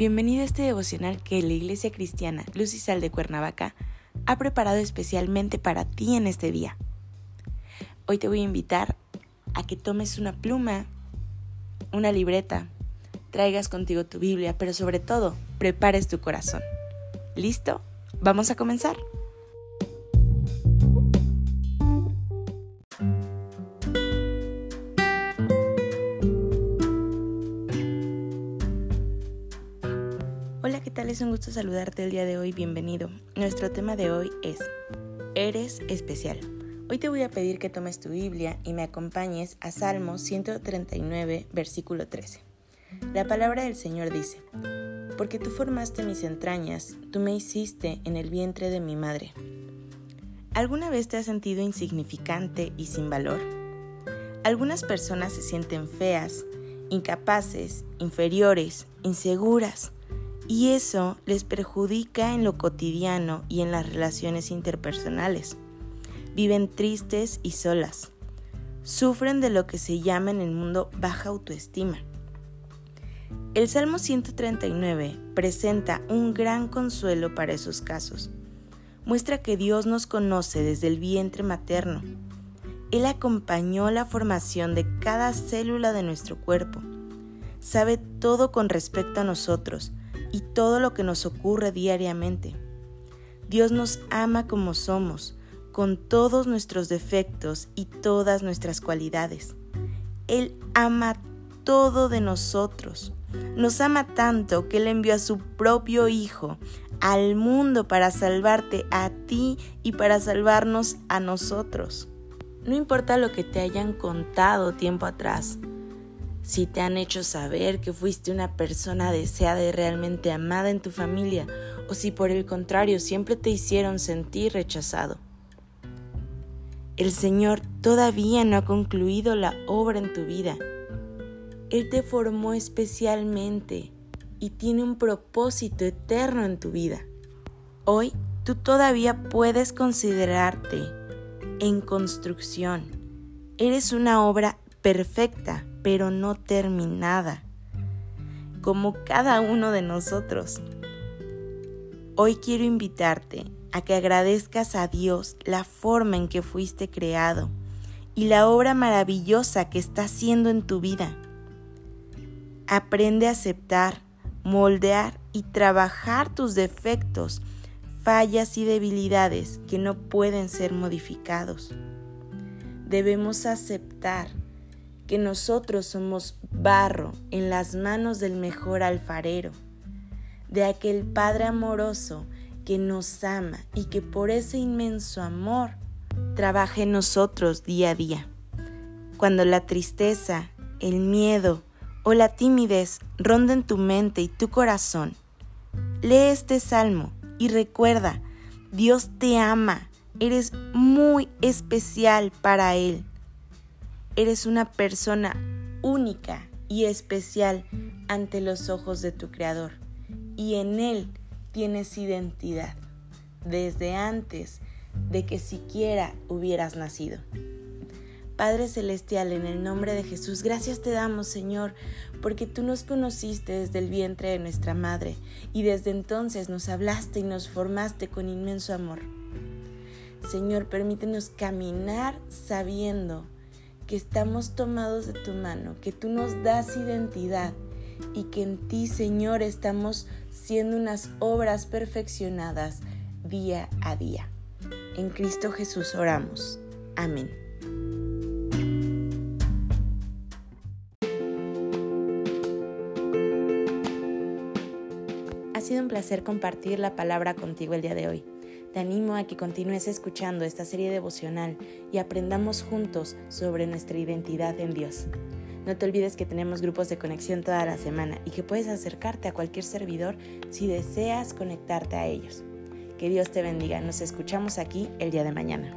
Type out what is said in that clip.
Bienvenido a este devocional que la Iglesia Cristiana Luz y Sal de Cuernavaca ha preparado especialmente para ti en este día. Hoy te voy a invitar a que tomes una pluma, una libreta, traigas contigo tu Biblia, pero sobre todo, prepares tu corazón. ¿Listo? Vamos a comenzar. Hola, ¿qué tal? Es un gusto saludarte el día de hoy, bienvenido. Nuestro tema de hoy es Eres especial. Hoy te voy a pedir que tomes tu Biblia y me acompañes a Salmo 139, versículo 13. La palabra del Señor dice, Porque tú formaste mis entrañas, tú me hiciste en el vientre de mi madre. ¿Alguna vez te has sentido insignificante y sin valor? Algunas personas se sienten feas, incapaces, inferiores, inseguras y eso les perjudica en lo cotidiano y en las relaciones interpersonales. Viven tristes y solas. Sufren de lo que se llama en el mundo baja autoestima. El Salmo 139 presenta un gran consuelo para esos casos. Muestra que Dios nos conoce desde el vientre materno. Él acompañó la formación de cada célula de nuestro cuerpo. Sabe todo con respecto a nosotros y todo lo que nos ocurre diariamente. Dios nos ama como somos, con todos nuestros defectos y todas nuestras cualidades. Él ama todo de nosotros. Nos ama tanto que Él envió a su propio Hijo al mundo para salvarte a ti y para salvarnos a nosotros. No importa lo que te hayan contado tiempo atrás, si te han hecho saber que fuiste una persona deseada y realmente amada en tu familia, o si por el contrario siempre te hicieron sentir rechazado. El Señor todavía no ha concluido la obra en tu vida. Él te formó especialmente y tiene un propósito eterno en tu vida. Hoy tú todavía puedes considerarte en construcción. Eres una obra perfecta pero no terminada, como cada uno de nosotros. Hoy quiero invitarte a que agradezcas a Dios la forma en que fuiste creado y la obra maravillosa que está haciendo en tu vida. Aprende a aceptar, moldear y trabajar tus defectos, fallas y debilidades que no pueden ser modificados. Debemos aceptar que nosotros somos barro en las manos del mejor alfarero, de aquel Padre amoroso que nos ama y que por ese inmenso amor trabaja en nosotros día a día. Cuando la tristeza, el miedo o la timidez ronden tu mente y tu corazón, lee este salmo y recuerda, Dios te ama, eres muy especial para Él. Eres una persona única y especial ante los ojos de tu Creador y en Él tienes identidad desde antes de que siquiera hubieras nacido. Padre Celestial, en el nombre de Jesús, gracias te damos, Señor, porque tú nos conociste desde el vientre de nuestra madre y desde entonces nos hablaste y nos formaste con inmenso amor. Señor, permítenos caminar sabiendo que estamos tomados de tu mano, que tú nos das identidad y que en ti, Señor, estamos siendo unas obras perfeccionadas día a día. En Cristo Jesús oramos. Amén. Ha sido un placer compartir la palabra contigo el día de hoy. Te animo a que continúes escuchando esta serie devocional y aprendamos juntos sobre nuestra identidad en Dios. No te olvides que tenemos grupos de conexión toda la semana y que puedes acercarte a cualquier servidor si deseas conectarte a ellos. Que Dios te bendiga. Nos escuchamos aquí el día de mañana.